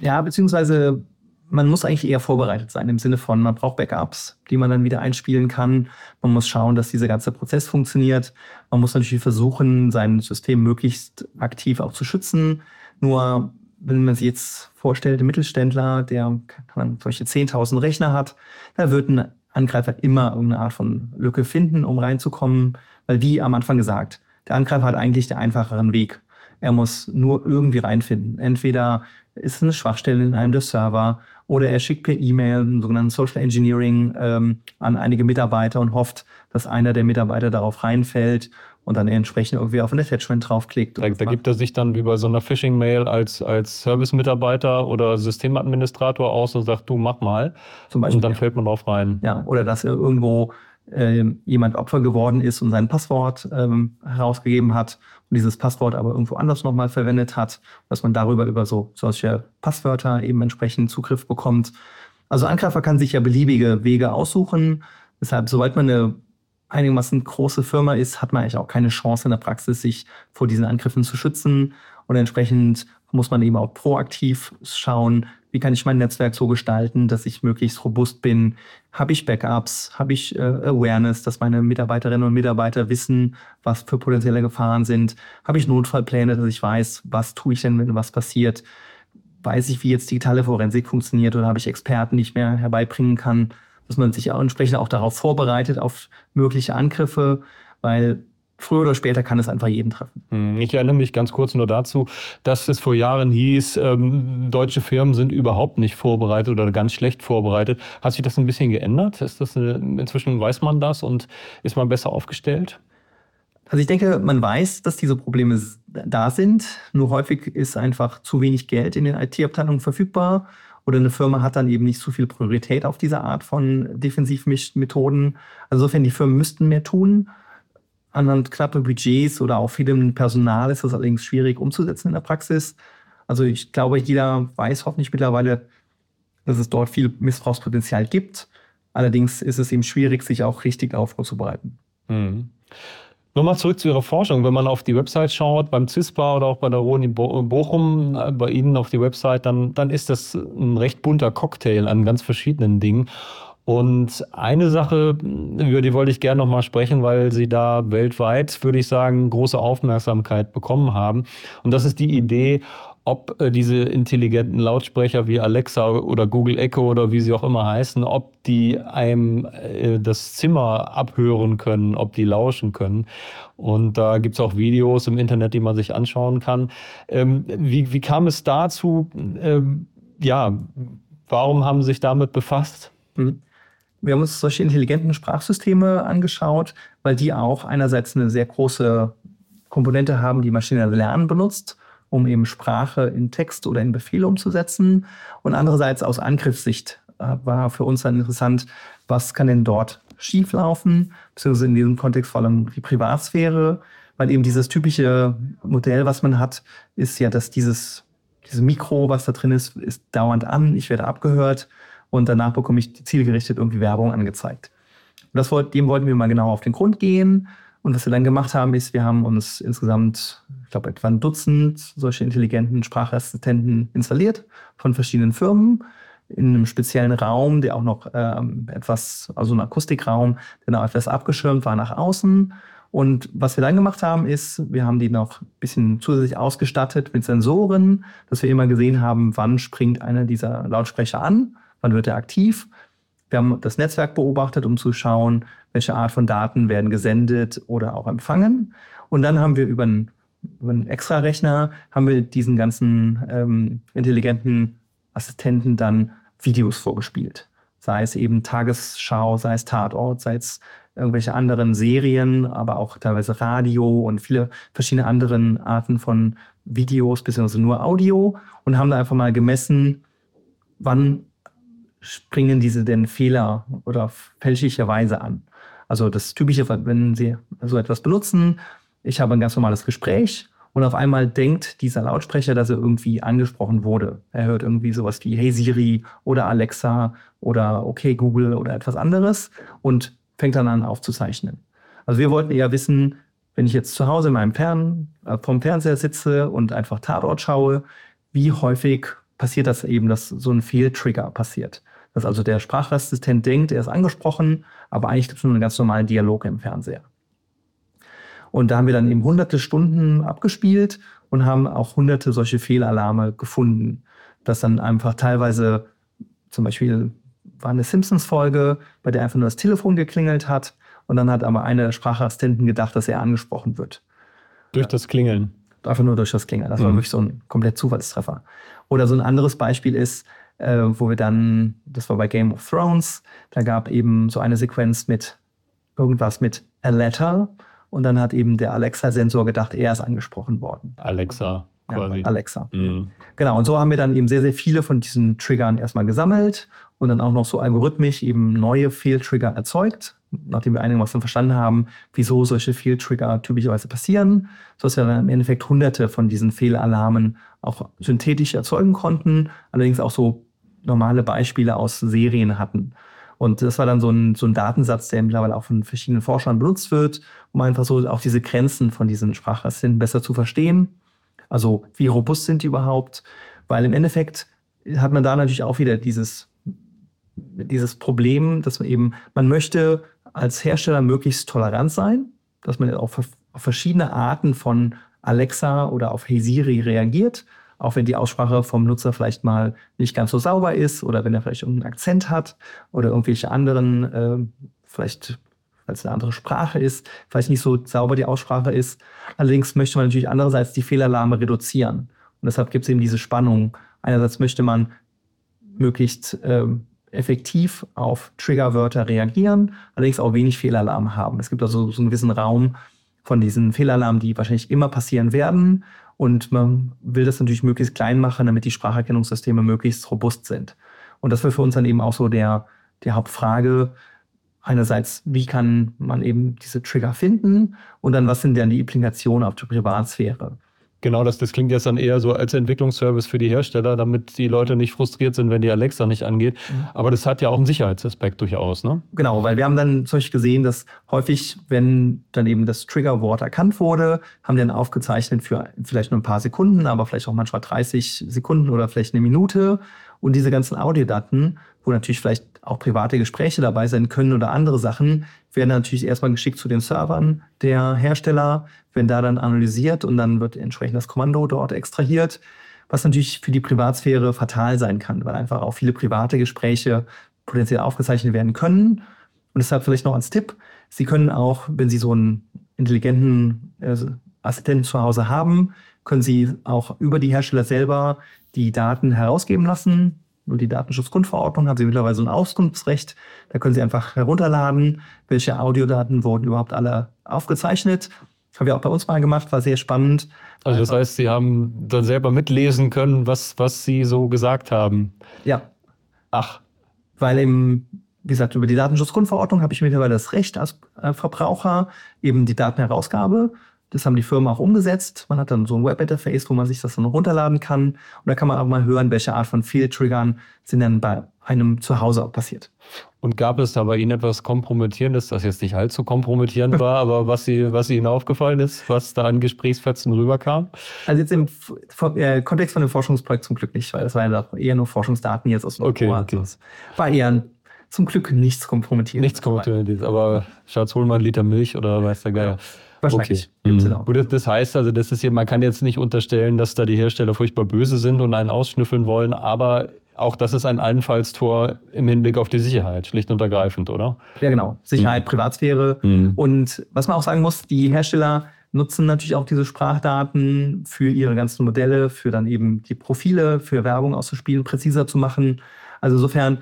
Ja, beziehungsweise man muss eigentlich eher vorbereitet sein im Sinne von, man braucht Backups, die man dann wieder einspielen kann. Man muss schauen, dass dieser ganze Prozess funktioniert. Man muss natürlich versuchen, sein System möglichst aktiv auch zu schützen. Nur wenn man sich jetzt vorstellt, der Mittelständler, der solche 10.000 Rechner hat, da wird ein Angreifer immer irgendeine Art von Lücke finden, um reinzukommen. Weil wie am Anfang gesagt, der Angreifer hat eigentlich den einfacheren Weg. Er muss nur irgendwie reinfinden. Entweder ist es eine Schwachstelle in einem der Server oder er schickt per E-Mail einen sogenannten Social Engineering ähm, an einige Mitarbeiter und hofft, dass einer der Mitarbeiter darauf reinfällt und dann entsprechend irgendwie auf ein Attachment draufklickt. Da, da gibt er sich dann wie bei so einer Phishing-Mail als, als Service-Mitarbeiter oder Systemadministrator aus und sagt, du mach mal. Zum Beispiel, und dann ja. fällt man drauf rein. Ja, oder dass er irgendwo äh, jemand Opfer geworden ist und sein Passwort ähm, herausgegeben hat und dieses Passwort aber irgendwo anders nochmal verwendet hat, dass man darüber über so solche Passwörter eben entsprechend Zugriff bekommt. Also Angreifer kann sich ja beliebige Wege aussuchen. Deshalb, sobald man eine einigermaßen große Firma ist, hat man eigentlich auch keine Chance in der Praxis, sich vor diesen Angriffen zu schützen. Und entsprechend muss man eben auch proaktiv schauen, wie kann ich mein Netzwerk so gestalten, dass ich möglichst robust bin. Habe ich Backups? Habe ich äh, Awareness, dass meine Mitarbeiterinnen und Mitarbeiter wissen, was für potenzielle Gefahren sind? Habe ich Notfallpläne, dass ich weiß, was tue ich denn, wenn was passiert? Weiß ich, wie jetzt digitale Forensik funktioniert oder habe ich Experten, die ich mehr herbeibringen kann? Dass man sich auch entsprechend auch darauf vorbereitet, auf mögliche Angriffe, weil früher oder später kann es einfach jeden treffen. Hm, ich erinnere mich ganz kurz nur dazu, dass es vor Jahren hieß, ähm, deutsche Firmen sind überhaupt nicht vorbereitet oder ganz schlecht vorbereitet. Hat sich das ein bisschen geändert? Ist das eine, inzwischen weiß man das und ist man besser aufgestellt? Also ich denke, man weiß, dass diese Probleme da sind. Nur häufig ist einfach zu wenig Geld in den IT-Abteilungen verfügbar oder eine Firma hat dann eben nicht so viel Priorität auf diese Art von Defensivmethoden. Also insofern, die Firmen müssten mehr tun anderen knappe Budgets oder auch vielem Personal ist das allerdings schwierig umzusetzen in der Praxis. Also ich glaube, jeder weiß hoffentlich mittlerweile, dass es dort viel Missbrauchspotenzial gibt. Allerdings ist es eben schwierig, sich auch richtig darauf vorzubereiten. Mhm. Nochmal zurück zu Ihrer Forschung. Wenn man auf die Website schaut, beim CISPA oder auch bei der Roni Bochum, äh, bei Ihnen auf die Website, dann, dann ist das ein recht bunter Cocktail an ganz verschiedenen Dingen. Und eine Sache, über die wollte ich gerne noch mal sprechen, weil sie da weltweit, würde ich sagen, große Aufmerksamkeit bekommen haben. Und das ist die Idee, ob äh, diese intelligenten Lautsprecher wie Alexa oder Google Echo oder wie sie auch immer heißen, ob die einem äh, das Zimmer abhören können, ob die lauschen können. Und da gibt's auch Videos im Internet, die man sich anschauen kann. Ähm, wie, wie kam es dazu? Ähm, ja, warum haben Sie sich damit befasst? Mhm. Wir haben uns solche intelligenten Sprachsysteme angeschaut, weil die auch einerseits eine sehr große Komponente haben, die maschinelle Lernen benutzt, um eben Sprache in Text oder in Befehle umzusetzen. Und andererseits aus Angriffssicht äh, war für uns dann interessant, was kann denn dort schieflaufen, beziehungsweise in diesem Kontext vor allem die Privatsphäre. weil eben dieses typische Modell, was man hat, ist ja, dass dieses, dieses Mikro, was da drin ist, ist dauernd an, ich werde abgehört und danach bekomme ich zielgerichtet irgendwie Werbung angezeigt. Und das, dem wollten wir mal genau auf den Grund gehen. Und was wir dann gemacht haben, ist, wir haben uns insgesamt, ich glaube, etwa ein Dutzend solche intelligenten Sprachassistenten installiert von verschiedenen Firmen in einem speziellen Raum, der auch noch ähm, etwas, also ein Akustikraum, der noch etwas abgeschirmt war nach außen. Und was wir dann gemacht haben, ist, wir haben die noch ein bisschen zusätzlich ausgestattet mit Sensoren, dass wir immer gesehen haben, wann springt einer dieser Lautsprecher an, wann wird er aktiv. Wir haben das Netzwerk beobachtet, um zu schauen, welche Art von Daten werden gesendet oder auch empfangen. Und dann haben wir über einen, über einen Extra-Rechner haben wir diesen ganzen ähm, intelligenten Assistenten dann Videos vorgespielt. Sei es eben Tagesschau, sei es Tatort, sei es irgendwelche anderen Serien, aber auch teilweise Radio und viele verschiedene anderen Arten von Videos, beziehungsweise nur Audio und haben da einfach mal gemessen, wann springen diese denn Fehler oder fälschlicherweise an. Also das Typische, wenn Sie so etwas benutzen, ich habe ein ganz normales Gespräch und auf einmal denkt dieser Lautsprecher, dass er irgendwie angesprochen wurde. Er hört irgendwie sowas wie Hey Siri oder Alexa oder Okay Google oder etwas anderes und fängt dann an aufzuzeichnen. Also wir wollten eher wissen, wenn ich jetzt zu Hause in meinem Fern, äh, vom Fernseher sitze und einfach Tatort schaue, wie häufig passiert das eben, dass so ein Fehltrigger passiert. Dass also der Sprachassistent denkt, er ist angesprochen, aber eigentlich gibt es nur einen ganz normalen Dialog im Fernseher. Und da haben wir dann eben hunderte Stunden abgespielt und haben auch hunderte solche Fehlalarme gefunden. Das dann einfach teilweise, zum Beispiel war eine Simpsons-Folge, bei der einfach nur das Telefon geklingelt hat und dann hat aber einer der Sprachassistenten gedacht, dass er angesprochen wird. Durch das Klingeln. Einfach nur durch das Klingeln. Das war mhm. wirklich so ein komplett Zufallstreffer. Oder so ein anderes Beispiel ist, äh, wo wir dann, das war bei Game of Thrones, da gab eben so eine Sequenz mit irgendwas mit a letter und dann hat eben der Alexa-Sensor gedacht, er ist angesprochen worden. Alexa quasi. Ja, Alexa. Mhm. Genau, und so haben wir dann eben sehr, sehr viele von diesen Triggern erstmal gesammelt und dann auch noch so algorithmisch eben neue Fehltrigger erzeugt, nachdem wir einigermaßen verstanden haben, wieso solche Fehltrigger typischerweise passieren, sodass wir dann im Endeffekt hunderte von diesen Fehlalarmen auch synthetisch erzeugen konnten, allerdings auch so normale Beispiele aus Serien hatten. Und das war dann so ein, so ein Datensatz, der mittlerweile auch von verschiedenen Forschern benutzt wird, um einfach so auch diese Grenzen von diesen Sprachassistenten besser zu verstehen. Also wie robust sind die überhaupt? Weil im Endeffekt hat man da natürlich auch wieder dieses, dieses Problem, dass man eben, man möchte als Hersteller möglichst tolerant sein, dass man auf, auf verschiedene Arten von Alexa oder auf Hey Siri reagiert auch wenn die Aussprache vom Nutzer vielleicht mal nicht ganz so sauber ist oder wenn er vielleicht irgendeinen Akzent hat oder irgendwelche anderen, äh, vielleicht als eine andere Sprache ist, vielleicht nicht so sauber die Aussprache ist. Allerdings möchte man natürlich andererseits die Fehlalarme reduzieren. Und deshalb gibt es eben diese Spannung. Einerseits möchte man möglichst ähm, effektiv auf Triggerwörter reagieren, allerdings auch wenig Fehlalarm haben. Es gibt also so einen gewissen Raum von diesen Fehlalarmen, die wahrscheinlich immer passieren werden und man will das natürlich möglichst klein machen, damit die Spracherkennungssysteme möglichst robust sind. Und das war für uns dann eben auch so der, der Hauptfrage. Einerseits, wie kann man eben diese Trigger finden? Und dann, was sind denn die Implikationen auf die Privatsphäre? Genau, das, das klingt jetzt dann eher so als Entwicklungsservice für die Hersteller, damit die Leute nicht frustriert sind, wenn die Alexa nicht angeht. Mhm. Aber das hat ja auch einen Sicherheitsaspekt durchaus, ne? Genau, weil wir haben dann zum Beispiel gesehen, dass häufig, wenn dann eben das Triggerwort erkannt wurde, haben die dann aufgezeichnet für vielleicht nur ein paar Sekunden, aber vielleicht auch manchmal 30 Sekunden oder vielleicht eine Minute. Und diese ganzen Audiodaten, wo natürlich vielleicht auch private Gespräche dabei sein können oder andere Sachen, werden natürlich erstmal geschickt zu den Servern der Hersteller, werden da dann analysiert und dann wird entsprechend das Kommando dort extrahiert, was natürlich für die Privatsphäre fatal sein kann, weil einfach auch viele private Gespräche potenziell aufgezeichnet werden können. Und deshalb vielleicht noch als Tipp, Sie können auch, wenn Sie so einen intelligenten äh, Assistenten zu Hause haben, können Sie auch über die Hersteller selber die Daten herausgeben lassen die Datenschutzgrundverordnung haben Sie mittlerweile so ein Auskunftsrecht. Da können Sie einfach herunterladen, welche Audiodaten wurden überhaupt alle aufgezeichnet. Haben wir auch bei uns mal gemacht, war sehr spannend. Also das heißt, Sie haben dann selber mitlesen können, was, was Sie so gesagt haben. Ja. Ach. Weil im, wie gesagt, über die Datenschutzgrundverordnung habe ich mittlerweile das Recht als äh, Verbraucher, eben die Datenherausgabe Das haben die Firmen auch umgesetzt. Man hat dann so ein Webinterface, wo man sich das dann runterladen kann. Und da kann man auch mal hören, welche Art von Fehltriggern sind dann bei einem zu Hause auch passiert. Und gab es da bei Ihnen etwas Kompromittierendes, das jetzt nicht allzu kompromittierend war, aber was, Sie, was Ihnen aufgefallen ist, was da an Gesprächsfetzen rüberkam? Also jetzt im äh, Kontext von dem Forschungsprojekt zum Glück nicht, weil das waren ja eher nur Forschungsdaten jetzt aus dem okay, okay. War eher zum Glück nichts kompromittierendes. Nichts kompromittierendes, aber Schatz, hol mal einen Liter Milch oder weiß der Geier. Ja. Wahrscheinlich. Okay. Mhm. Gut, das heißt also, das ist hier, man kann jetzt nicht unterstellen, dass da die Hersteller furchtbar böse sind und einen ausschnüffeln wollen, aber auch das ist ein Einfallstor im Hinblick auf die Sicherheit, schlicht und ergreifend, oder? Ja, genau. Sicherheit, mhm. Privatsphäre. Mhm. Und was man auch sagen muss, die Hersteller nutzen natürlich auch diese Sprachdaten für ihre ganzen Modelle, für dann eben die Profile, für Werbung auszuspielen, präziser zu machen. Also insofern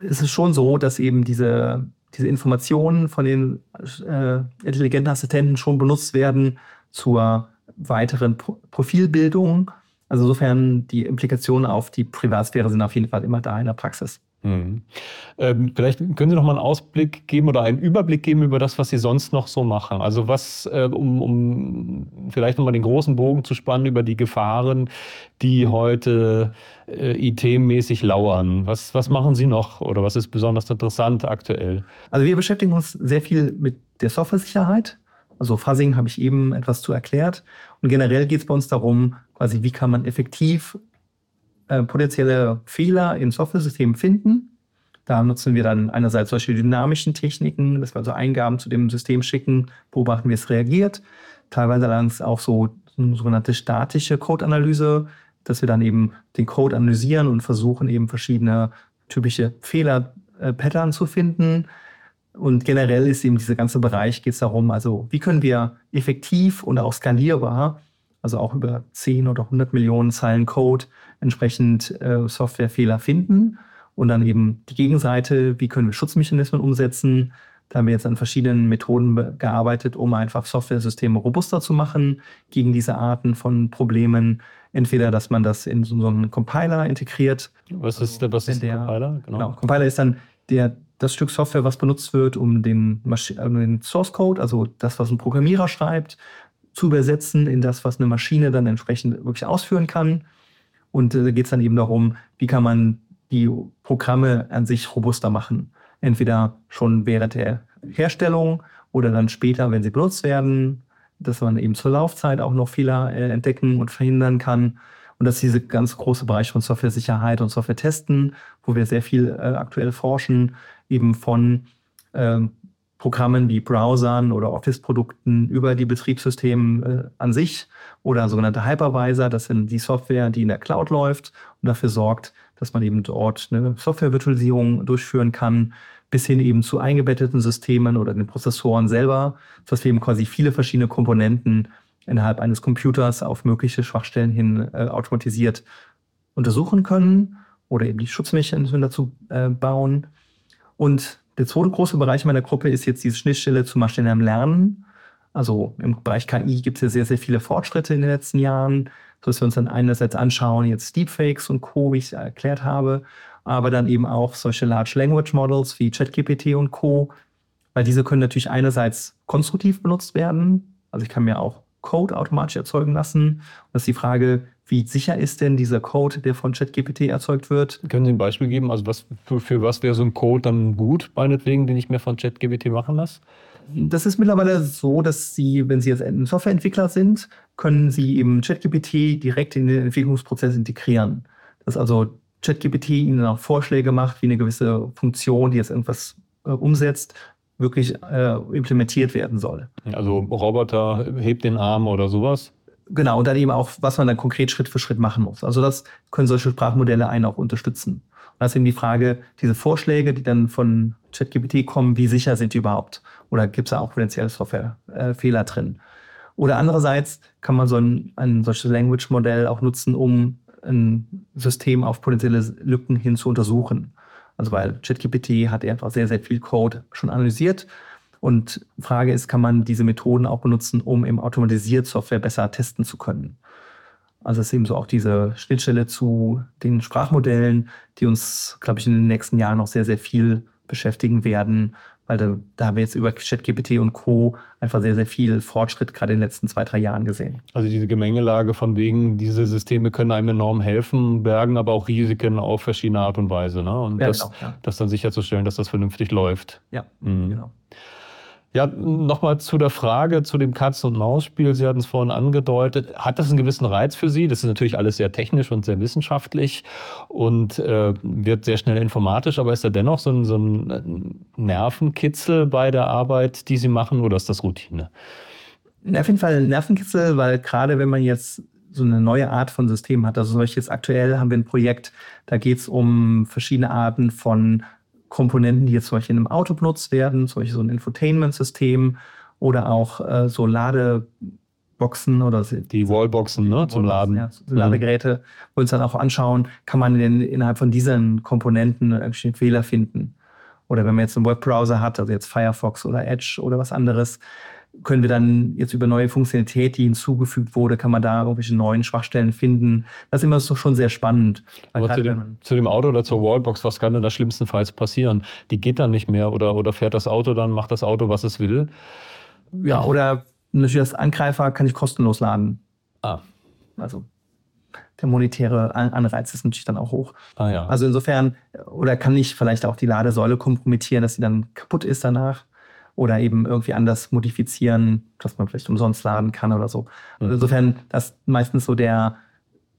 ist es schon so, dass eben diese diese Informationen von den äh, intelligenten Assistenten schon benutzt werden zur weiteren Pro Profilbildung. Also insofern die Implikationen auf die Privatsphäre sind auf jeden Fall immer da in der Praxis. Mhm. Ähm, vielleicht können Sie noch mal einen Ausblick geben oder einen Überblick geben über das, was Sie sonst noch so machen. Also was, äh, um, um vielleicht noch mal den großen Bogen zu spannen über die Gefahren, die heute äh, IT-mäßig lauern. Was, was machen Sie noch oder was ist besonders interessant aktuell? Also wir beschäftigen uns sehr viel mit der Software-Sicherheit. Also Fuzzing habe ich eben etwas zu erklärt. Und generell geht es bei uns darum, quasi, wie kann man effektiv äh, potenzielle Fehler in Software-Systemen finden. Da nutzen wir dann einerseits solche dynamischen Techniken, dass wir also Eingaben zu dem System schicken, beobachten, wie es reagiert. Teilweise dann auch so eine sogenannte statische Code-Analyse, dass wir dann eben den Code analysieren und versuchen eben verschiedene typische Fehler-Pattern äh, zu finden. Und generell ist eben dieser ganze Bereich geht es darum, also wie können wir effektiv und auch skalierbar also auch über 10 oder 100 Millionen Zeilen Code, entsprechend äh, Softwarefehler finden. Und dann eben die Gegenseite, wie können wir Schutzmechanismen umsetzen. Da haben wir jetzt an verschiedenen Methoden gearbeitet, um einfach Software-Systeme robuster zu machen gegen diese Arten von Problemen. Entweder, dass man das in so einen Compiler integriert. Was ist, was ist der Compiler? Genau. genau. Compiler ist dann der, das Stück Software, was benutzt wird, um den, Masch den Source Code, also das, was ein Programmierer schreibt, zu übersetzen in das, was eine Maschine dann entsprechend wirklich ausführen kann. Und da äh, geht es dann eben darum, wie kann man die Programme an sich robuster machen. Entweder schon während der Herstellung oder dann später, wenn sie benutzt werden, dass man eben zur Laufzeit auch noch Fehler äh, entdecken und verhindern kann. Und das ist dieser ganz große Bereich von Software-Sicherheit und Software-Testen, wo wir sehr viel äh, aktuell forschen, eben von ähm, Programmen wie Browsern oder Office-Produkten über die Betriebssysteme äh, an sich oder sogenannte Hypervisor. Das sind die Software, die in der Cloud läuft und dafür sorgt, dass man eben dort eine Software-Virtualisierung durchführen kann, bis hin eben zu eingebetteten Systemen oder den Prozessoren selber, dass wir eben quasi viele verschiedene Komponenten innerhalb eines Computers auf mögliche Schwachstellen hin äh, automatisiert untersuchen können oder eben die Schutzmechanismen dazu äh, bauen. Und der zweite große Bereich meiner Gruppe ist jetzt diese Schnittstelle zu maschinellem Lernen. Also im Bereich KI gibt es ja sehr, sehr viele Fortschritte in den letzten Jahren, sodass wir uns dann einerseits anschauen, jetzt Deepfakes und Co., wie ich es erklärt habe, aber dann eben auch solche Large Language Models wie ChatGPT und Co., weil diese können natürlich einerseits konstruktiv benutzt werden. Also ich kann mir auch Code automatisch erzeugen lassen. Und das ist die Frage, wie sicher ist denn dieser Code, der von ChatGPT erzeugt wird? Können Sie ein Beispiel geben? Also was, für, für was wäre so ein Code dann gut, meinetwegen, den ich mir von ChatGPT machen lasse? Das ist mittlerweile so, dass Sie, wenn Sie jetzt ein Softwareentwickler sind, können Sie eben ChatGPT direkt in den Entwicklungsprozess integrieren. Dass also ChatGPT Ihnen auch Vorschläge macht, wie eine gewisse Funktion, die jetzt irgendwas äh, umsetzt, wirklich äh, implementiert werden soll. Also Roboter hebt den Arm oder sowas? Genau, und dann eben auch, was man dann konkret Schritt für Schritt machen muss. Also das können solche Sprachmodelle einen auch unterstützen. Und das ist eben die Frage, diese Vorschläge, die dann von ChatGPT kommen, wie sicher sind die überhaupt? Oder gibt es da auch potenzielle Softwarefehler äh, drin? Oder andererseits kann man so ein, ein solches Language-Modell auch nutzen, um ein System auf potenzielle Lücken hin zu untersuchen. Also weil ChatGPT hat einfach sehr, sehr viel Code schon analysiert und Frage ist, kann man diese Methoden auch benutzen, um im automatisiert Software besser testen zu können? Also es ist eben so auch diese Schnittstelle zu den Sprachmodellen, die uns, glaube ich, in den nächsten Jahren noch sehr, sehr viel beschäftigen werden, weil da, da haben wir jetzt über ChatGPT und Co. einfach sehr, sehr viel Fortschritt gerade in den letzten zwei, drei Jahren gesehen. Also diese Gemengelage von wegen, diese Systeme können einem enorm helfen, bergen aber auch Risiken auf verschiedene Art und Weise. Ne? Und Ja, das, genau, ja. das dann sicherzustellen, dass das vernünftig läuft. Ja, Mhm. genau. Ja, nochmal zu der Frage zu dem Katz- und Maus-Spiel. Sie hatten es vorhin angedeutet. Hat das einen gewissen Reiz für Sie? Das ist natürlich alles sehr technisch und sehr wissenschaftlich und äh, wird sehr schnell informatisch, aber ist da dennoch so ein, so ein Nervenkitzel bei der Arbeit, die Sie machen, oder ist das Routine? Auf jeden Fall ein Nervenkitzel, weil gerade wenn man jetzt so eine neue Art von System hat, also solch jetzt aktuell haben wir ein Projekt, da geht es um verschiedene Arten von Komponenten, die jetzt zum Beispiel in einem Auto benutzt werden, zum Beispiel so ein Infotainment-System oder auch äh, so Ladeboxen oder Die Wallboxen ne, zum Laden. Ja, so Ladegeräte, wo wir uns dann auch anschauen, kann man denn innerhalb von diesen Komponenten irgendwelche Fehler finden. Oder wenn man jetzt einen Webbrowser hat, also jetzt Firefox oder Edge oder was anderes, können wir dann jetzt über neue Funktionalität, die hinzugefügt wurde, kann man da irgendwelche neuen Schwachstellen finden. Das ist immer so schon sehr spannend. Aber zu dem, zu dem Auto oder zur Wallbox, was kann denn da schlimmstenfalls passieren? Die geht dann nicht mehr oder, oder fährt das Auto dann, macht das Auto, was es will? ja, oder natürlich als Angreifer kann ich kostenlos laden. Ah, Also der monetäre An- Anreiz ist natürlich dann auch hoch. ah ja. Also insofern, oder kann ich vielleicht auch die Ladesäule kompromittieren, dass sie dann kaputt ist danach? Oder eben irgendwie anders modifizieren, dass man vielleicht umsonst laden kann oder so. Also Mhm. insofern, das ist meistens so der,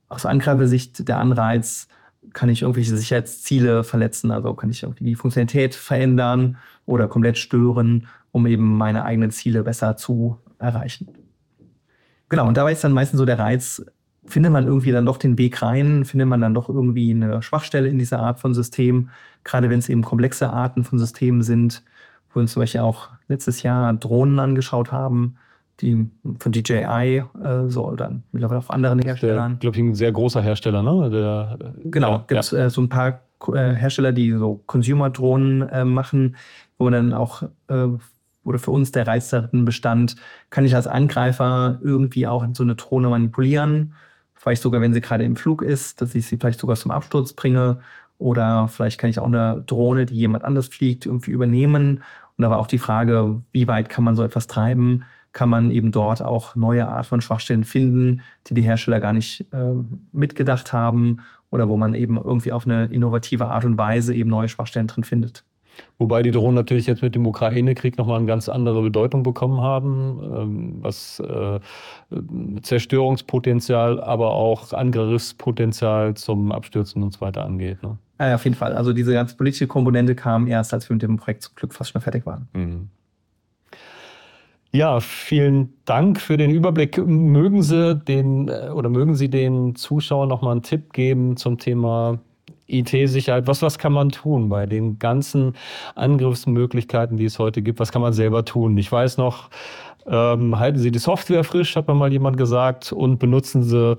aus Angreifersicht der Anreiz, kann ich irgendwelche Sicherheitsziele verletzen, also kann ich irgendwie die Funktionalität verändern oder komplett stören, um eben meine eigenen Ziele besser zu erreichen. Genau, und dabei ist dann meistens so der Reiz, findet man irgendwie dann doch den Weg rein, findet man dann doch irgendwie eine Schwachstelle in dieser Art von System, gerade wenn es eben komplexe Arten von Systemen sind, wo wir uns zum Beispiel auch letztes Jahr Drohnen angeschaut haben, die von DJI äh, so oder mittlerweile auch anderen der, Herstellern. glaube ich, ein sehr großer Hersteller, ne? Der, Genau, ja, gibt es äh, so ein paar äh, Hersteller, die so Consumer-Drohnen äh, machen, wo dann auch, äh, oder für uns der Reiz darin bestand, kann ich als Angreifer irgendwie auch so eine Drohne manipulieren, vielleicht sogar, wenn sie gerade im Flug ist, dass ich sie vielleicht sogar zum Absturz bringe oder vielleicht kann ich auch eine Drohne, die jemand anders fliegt, irgendwie übernehmen. Und da war auch die Frage, wie weit kann man so etwas treiben? Kann man eben dort auch neue Art von Schwachstellen finden, die die Hersteller gar nicht äh, mitgedacht haben oder wo man eben irgendwie auf eine innovative Art und Weise eben neue Schwachstellen drin findet. Wobei die Drohnen natürlich jetzt mit dem Ukraine-Krieg nochmal eine ganz andere Bedeutung bekommen haben, ähm, was äh, Zerstörungspotenzial, aber auch Angriffspotenzial zum Abstürzen und so weiter angeht. Ne? Ja, auf jeden Fall. Also diese ganze politische Komponente kam erst, als wir mit dem Projekt zum Glück fast schon fertig waren. Mhm. Ja, vielen Dank für den Überblick. Mögen Sie den äh, oder mögen Sie den Zuschauern noch mal einen Tipp geben zum Thema IT-Sicherheit? Was, was kann man tun bei den ganzen Angriffsmöglichkeiten, die es heute gibt? Was kann man selber tun? Ich weiß noch, ähm, halten Sie die Software frisch, hat mir mal jemand gesagt, und benutzen Sie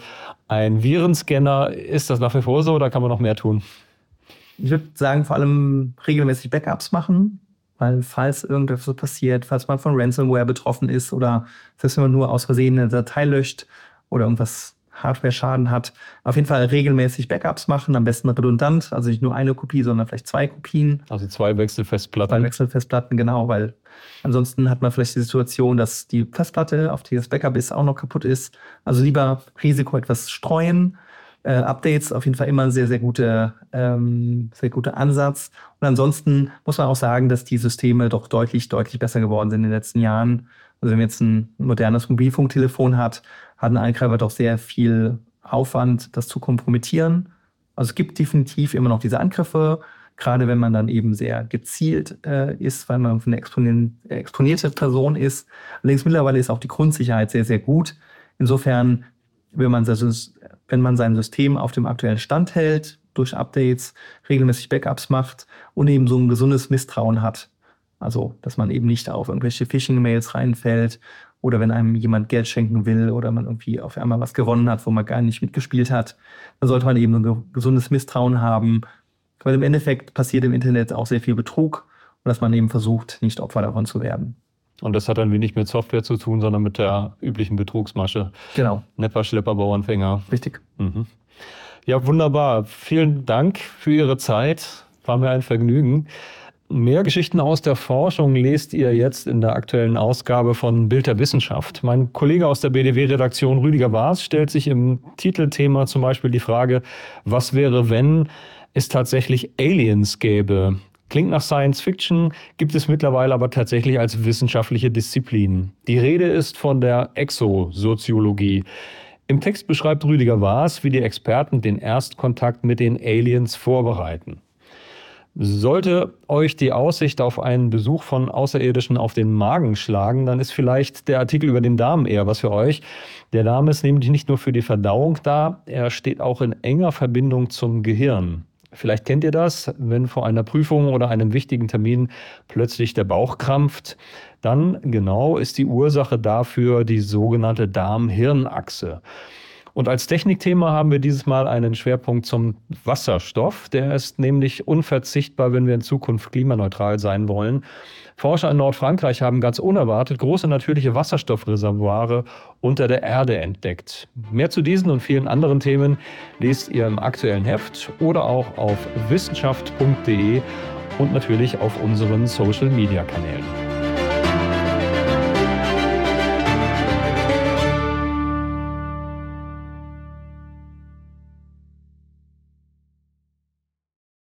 einen Virenscanner. Ist das nach wie vor so oder kann man noch mehr tun? Ich würde sagen, vor allem regelmäßig Backups machen, weil falls irgendwas so passiert, falls man von Ransomware betroffen ist oder selbst man nur aus Versehen eine Datei löscht oder irgendwas Hardware-Schaden hat, auf jeden Fall regelmäßig Backups machen, am besten redundant, also nicht nur eine Kopie, sondern vielleicht zwei Kopien. Also zwei Wechselfestplatten. Bei Wechselfestplatten, genau, weil ansonsten hat man vielleicht die Situation, dass die Festplatte, auf die das Backup ist, auch noch kaputt ist. Also lieber Risiko etwas streuen. Äh, Updates auf jeden Fall immer ein sehr, sehr guter, ähm, sehr guter Ansatz. Und ansonsten muss man auch sagen, dass die Systeme doch deutlich, deutlich besser geworden sind in den letzten Jahren. Also wenn man jetzt ein modernes Mobilfunktelefon hat, hat ein Angreifer doch sehr viel Aufwand, das zu kompromittieren. Also es gibt definitiv immer noch diese Angriffe, gerade wenn man dann eben sehr gezielt äh, ist, weil man eine exponier exponierte Person ist. Allerdings mittlerweile ist auch die Grundsicherheit sehr, sehr gut. Insofern, wenn man, wenn man sein System auf dem aktuellen Stand hält, durch Updates, regelmäßig Backups macht und eben so ein gesundes Misstrauen hat, also dass man eben nicht auf irgendwelche Phishing-Mails reinfällt oder wenn einem jemand Geld schenken will oder man irgendwie auf einmal was gewonnen hat, wo man gar nicht mitgespielt hat, dann sollte man eben ein gesundes Misstrauen haben, weil im Endeffekt passiert im Internet auch sehr viel Betrug und dass man eben versucht, nicht Opfer davon zu werden. Und das hat dann wenig mit Software zu tun, sondern mit der üblichen Betrugsmasche. Genau, Nepper, Schlepper, Bauernfänger. richtig. Mhm. Ja, wunderbar. Vielen Dank für Ihre Zeit. War mir ein Vergnügen. Mehr Geschichten aus der Forschung lest ihr jetzt in der aktuellen Ausgabe von Bild der Wissenschaft. Mein Kollege aus der BDW-Redaktion Rüdiger Waas stellt sich im Titelthema zum Beispiel die Frage, was wäre, wenn es tatsächlich Aliens gäbe? Klingt nach Science Fiction, gibt es mittlerweile aber tatsächlich als wissenschaftliche Disziplin. Die Rede ist von der Exosoziologie. Im Text beschreibt Rüdiger Waas, wie die Experten den Erstkontakt mit den Aliens vorbereiten. Sollte euch die Aussicht auf einen Besuch von Außerirdischen auf den Magen schlagen, dann ist vielleicht der Artikel über den Darm eher was für euch. Der Darm ist nämlich nicht nur für die Verdauung da, er steht auch in enger Verbindung zum Gehirn. Vielleicht kennt ihr das, wenn vor einer Prüfung oder einem wichtigen Termin plötzlich der Bauch krampft, dann genau ist die Ursache dafür die sogenannte Darm-Hirn-Achse. Und als Technikthema haben wir dieses Mal einen Schwerpunkt zum Wasserstoff. Der ist nämlich unverzichtbar, wenn wir in Zukunft klimaneutral sein wollen. Forscher in Nordfrankreich haben ganz unerwartet große natürliche Wasserstoffreservoire unter der Erde entdeckt. Mehr zu diesen und vielen anderen Themen lest ihr im aktuellen Heft oder auch auf wissenschaft.de und natürlich auf unseren Social-Media-Kanälen.